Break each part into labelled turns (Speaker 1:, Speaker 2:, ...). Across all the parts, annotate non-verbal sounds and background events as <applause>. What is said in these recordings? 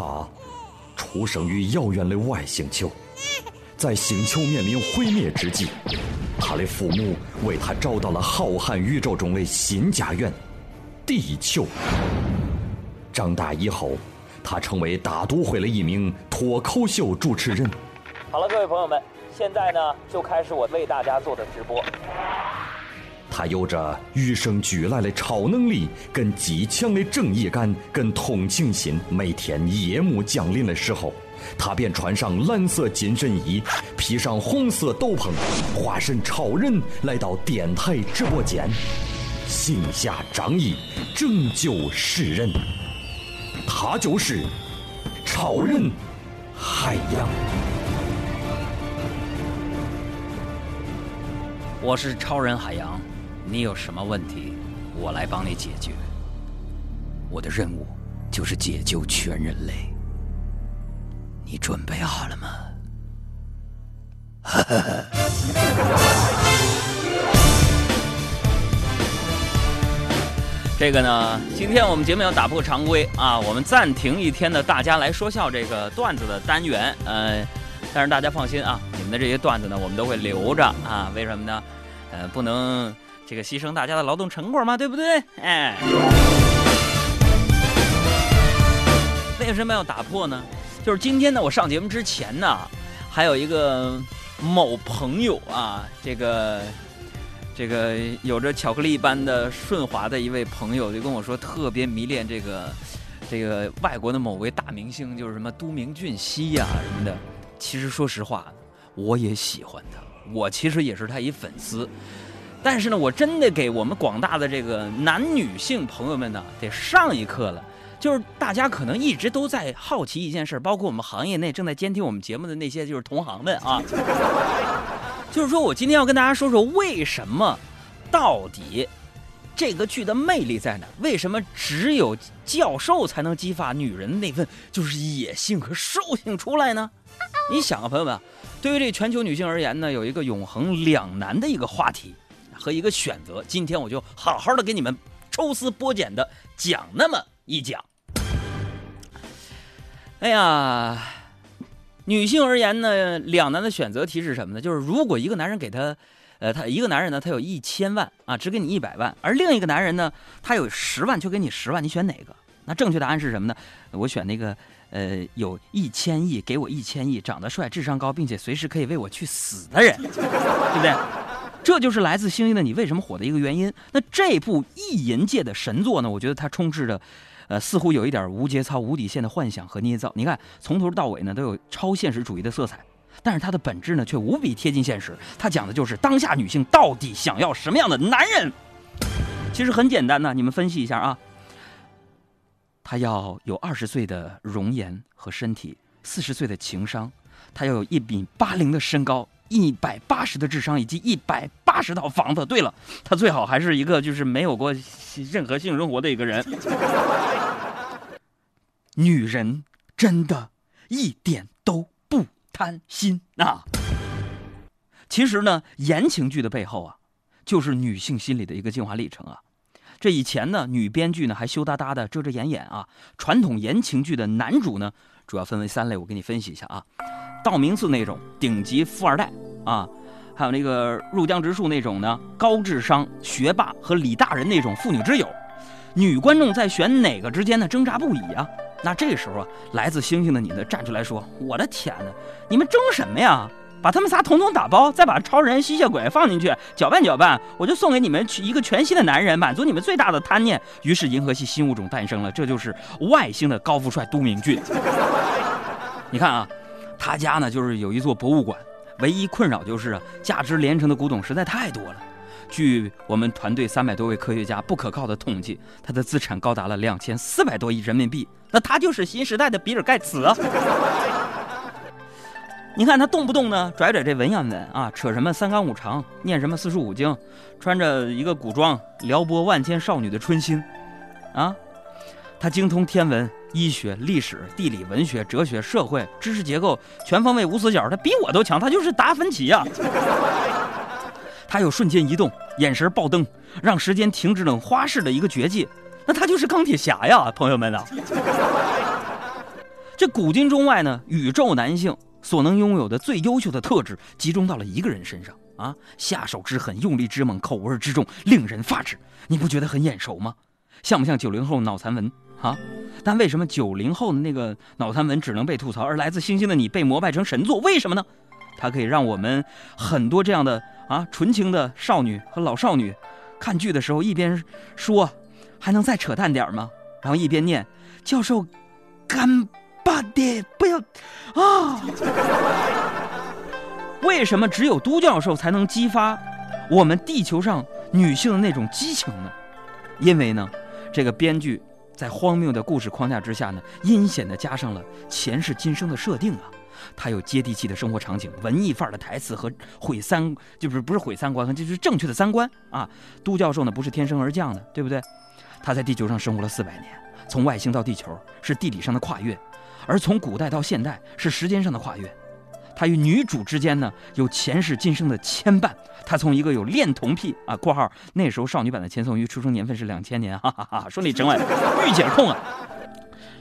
Speaker 1: 他出生于遥远的外星球，在星球面临毁灭之际，他的父母为他找到了浩瀚宇宙中的新家园——地球。长大以后，他成为大都会的一名脱口秀主持人。
Speaker 2: 好了，各位朋友们，现在呢就开始我为大家做的直播。
Speaker 1: 他有着与生俱来的超能力，跟极强的正义感，跟同情心。每天夜幕降临的时候，他便穿上蓝色紧身衣，披上红色斗篷，化身超人来到电台直播间，行侠仗义，拯救世人。他就是超人海洋。
Speaker 2: 我是超人海洋，你有什么问题，我来帮你解决。我的任务就是解救全人类，你准备好了吗？<laughs> 这个呢，今天我们节目要打破常规啊，我们暂停一天的大家来说笑这个段子的单元，呃，但是大家放心啊，你们的这些段子呢，我们都会留着啊，为什么呢？呃，不能这个牺牲大家的劳动成果嘛，对不对？哎，为什么要打破呢？就是今天呢，我上节目之前呢，还有一个某朋友啊，这个。这个有着巧克力般的顺滑的一位朋友就跟我说，特别迷恋这个这个外国的某位大明星，就是什么都明俊熙呀什么的。其实说实话，我也喜欢他，我其实也是他一粉丝。但是呢，我真的给我们广大的这个男女性朋友们呢，得上一课了。就是大家可能一直都在好奇一件事，包括我们行业内正在监听我们节目的那些就是同行们啊。就是说，我今天要跟大家说说，为什么到底这个剧的魅力在哪？为什么只有教授才能激发女人那份就是野性和兽性出来呢？你想啊，朋友们，对于这全球女性而言呢，有一个永恒两难的一个话题和一个选择。今天我就好好的给你们抽丝剥茧的讲那么一讲。哎呀！女性而言呢，两难的选择题是什么呢？就是如果一个男人给她，呃，他一个男人呢，他有一千万啊，只给你一百万，而另一个男人呢，他有十万，就给你十万，你选哪个？那正确答案是什么呢？我选那个，呃，有一千亿，给我一千亿，长得帅，智商高，并且随时可以为我去死的人，对不对？这就是来自星星的你为什么火的一个原因。那这部意淫界的神作呢？我觉得它充斥着。呃，似乎有一点无节操、无底线的幻想和捏造。你看，从头到尾呢，都有超现实主义的色彩，但是它的本质呢，却无比贴近现实。它讲的就是当下女性到底想要什么样的男人。其实很简单呢，你们分析一下啊。他要有二十岁的容颜和身体，四十岁的情商，他要有一米八零的身高。一百八十的智商以及一百八十套房子。对了，他最好还是一个就是没有过任何性生活的一个人。<laughs> 女人真的一点都不贪心啊！其实呢，言情剧的背后啊，就是女性心理的一个进化历程啊。这以前呢，女编剧呢还羞答答的遮遮掩掩啊。传统言情剧的男主呢，主要分为三类，我给你分析一下啊。道明寺那种顶级富二代啊，还有那个入江直树那种呢，高智商学霸和李大人那种妇女之友，女观众在选哪个之间呢挣扎不已啊。那这时候啊，来自星星的你呢站出来说：“我的天哪，你们争什么呀？把他们仨统统打包，再把超人、吸血鬼放进去搅拌搅拌，我就送给你们一个全新的男人，满足你们最大的贪念。”于是银河系新物种诞生了，这就是外星的高富帅都明俊。<laughs> 你看啊。他家呢，就是有一座博物馆，唯一困扰就是，价值连城的古董实在太多了。据我们团队三百多位科学家不可靠的统计，他的资产高达了两千四百多亿人民币。那他就是新时代的比尔盖茨！你看他动不动呢拽拽这文言文啊，扯什么三纲五常，念什么四书五经，穿着一个古装撩拨万千少女的春心，啊，他精通天文。医学、历史、地理、文学、哲学、社会知识结构全方位无死角，他比我都强，他就是达芬奇呀！<laughs> 他有瞬间移动、眼神爆灯、让时间停止等花式的一个绝技，那他就是钢铁侠呀，朋友们啊！这古今中外呢，宇宙男性所能拥有的最优秀的特质，集中到了一个人身上啊！下手之狠，用力之猛，口味之重，令人发指。你不觉得很眼熟吗？像不像九零后脑残文啊？但为什么九零后的那个脑残文只能被吐槽，而来自星星的你被膜拜成神作？为什么呢？它可以让我们很多这样的啊纯情的少女和老少女，看剧的时候一边说，还能再扯淡点吗？然后一边念教授，干爹不要啊！为什么只有都教授才能激发我们地球上女性的那种激情呢？因为呢，这个编剧在荒谬的故事框架之下呢，阴险的加上了前世今生的设定啊。他有接地气的生活场景、文艺范儿的台词和毁三，就是不是毁三观，就是正确的三观啊。都教授呢不是天生而降的，对不对？他在地球上生活了四百年，从外星到地球是地理上的跨越，而从古代到现代是时间上的跨越。他与女主之间呢有前世今生的牵绊。他从一个有恋童癖啊（括号那时候少女版的钱颂玉出生年份是两千年）哈哈哈，说你整晚御姐控啊。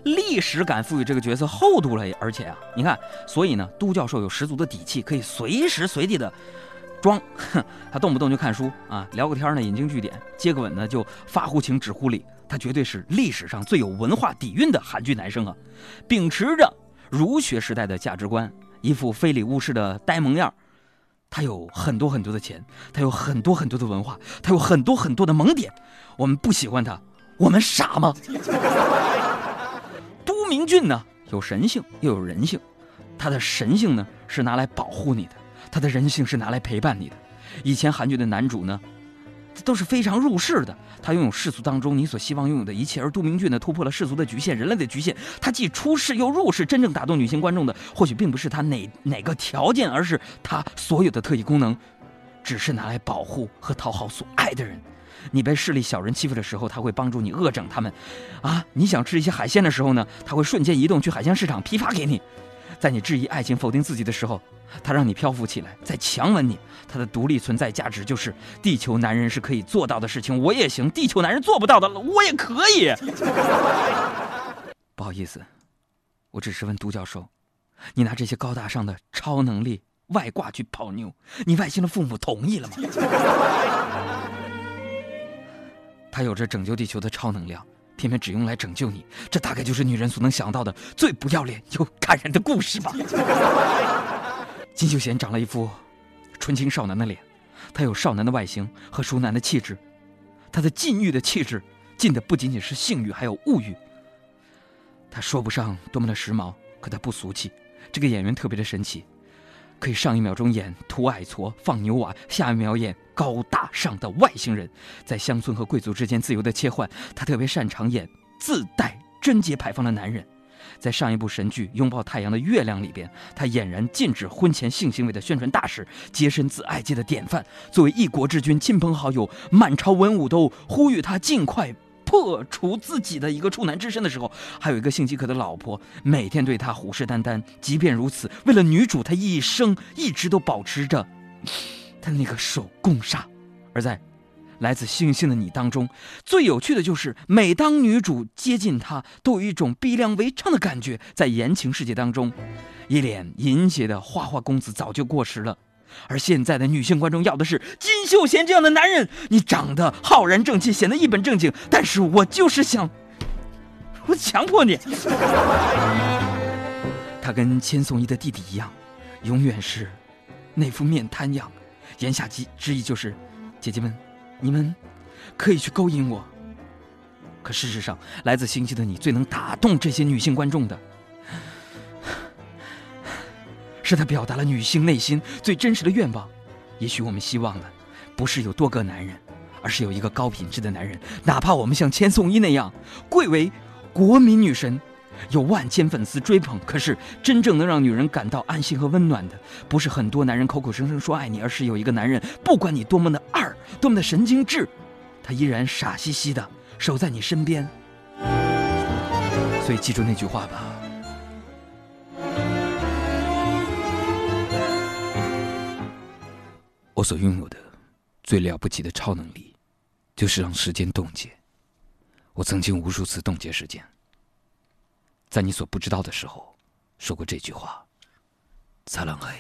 Speaker 2: 历史感赋予这个角色厚度了，而且啊，你看，所以呢，都教授有十足的底气，可以随时随地的装。哼他动不动就看书啊，聊个天呢，引经据典；接个吻呢，就发乎情止乎礼。他绝对是历史上最有文化底蕴的韩剧男生啊！秉持着儒学时代的价值观，一副非礼勿视的呆萌样他有很多很多的钱，他有很多很多的文化，他有很多很多的萌点。我们不喜欢他，我们傻吗？<laughs> 都明俊呢，有神性又有人性，他的神性呢是拿来保护你的，他的人性是拿来陪伴你的。以前韩剧的男主呢，都是非常入世的，他拥有世俗当中你所希望拥有的一切，而杜明俊呢突破了世俗的局限，人类的局限，他既出世又入世，真正打动女性观众的，或许并不是他哪哪个条件，而是他所有的特异功能，只是拿来保护和讨好所爱的人。你被势力小人欺负的时候，他会帮助你恶整他们，啊！你想吃一些海鲜的时候呢，他会瞬间移动去海鲜市场批发给你。在你质疑爱情、否定自己的时候，他让你漂浮起来，再强吻你。他的独立存在价值就是地球男人是可以做到的事情，我也行。地球男人做不到的，我也可以。<laughs> 不好意思，我只是问独角兽，你拿这些高大上的超能力外挂去泡妞，你外星的父母同意了吗？<laughs> 他有着拯救地球的超能量，偏偏只用来拯救你，这大概就是女人所能想到的最不要脸又感人的故事吧。<laughs> 金秀贤长了一副纯情少男的脸，他有少男的外形和熟男的气质，他的禁欲的气质禁的不仅仅是性欲，还有物欲。他说不上多么的时髦，可他不俗气。这个演员特别的神奇。可以上一秒钟演土矮矬放牛娃，下一秒演高大上的外星人，在乡村和贵族之间自由的切换。他特别擅长演自带贞洁牌坊的男人，在上一部神剧《拥抱太阳的月亮》里边，他俨然禁止婚前性行为的宣传大使，洁身自爱界的典范。作为一国之君，亲朋好友、满朝文武都呼吁他尽快。破除自己的一个处男之身的时候，还有一个性饥渴的老婆，每天对他虎视眈眈。即便如此，为了女主，他一生一直都保持着 <sighs> 他那个手共杀。而在来自星星的你当中，最有趣的就是，每当女主接近他，都有一种逼良为娼的感觉。在言情世界当中，一脸淫邪的花花公子早就过时了。而现在的女性观众要的是金秀贤这样的男人。你长得浩然正气，显得一本正经，但是我就是想，我强迫你。<laughs> 他跟千颂伊的弟弟一样，永远是那副面瘫样。言下之之意就是，姐姐们，你们可以去勾引我。可事实上，来自星际的你最能打动这些女性观众的。是他表达了女性内心最真实的愿望。也许我们希望的，不是有多个男人，而是有一个高品质的男人。哪怕我们像千颂伊那样贵为国民女神，有万千粉丝追捧，可是真正能让女人感到安心和温暖的，不是很多男人口口声声说爱你，而是有一个男人，不管你多么的二，多么的神经质，他依然傻兮兮的守在你身边。所以记住那句话吧。我所拥有的最了不起的超能力，就是让时间冻结。我曾经无数次冻结时间，在你所不知道的时候，说过这句话：“才能黑，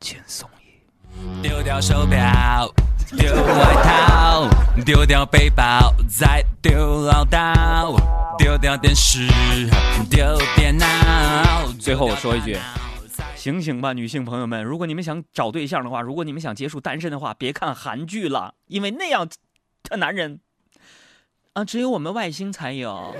Speaker 2: 轻松一。”丢掉手表，丢外套，丢掉背包，再丢唠叨，丢掉电视，丢电脑。最后我说一句。醒醒吧，女性朋友们！如果你们想找对象的话，如果你们想结束单身的话，别看韩剧了，因为那样的男人啊，只有我们外星才有。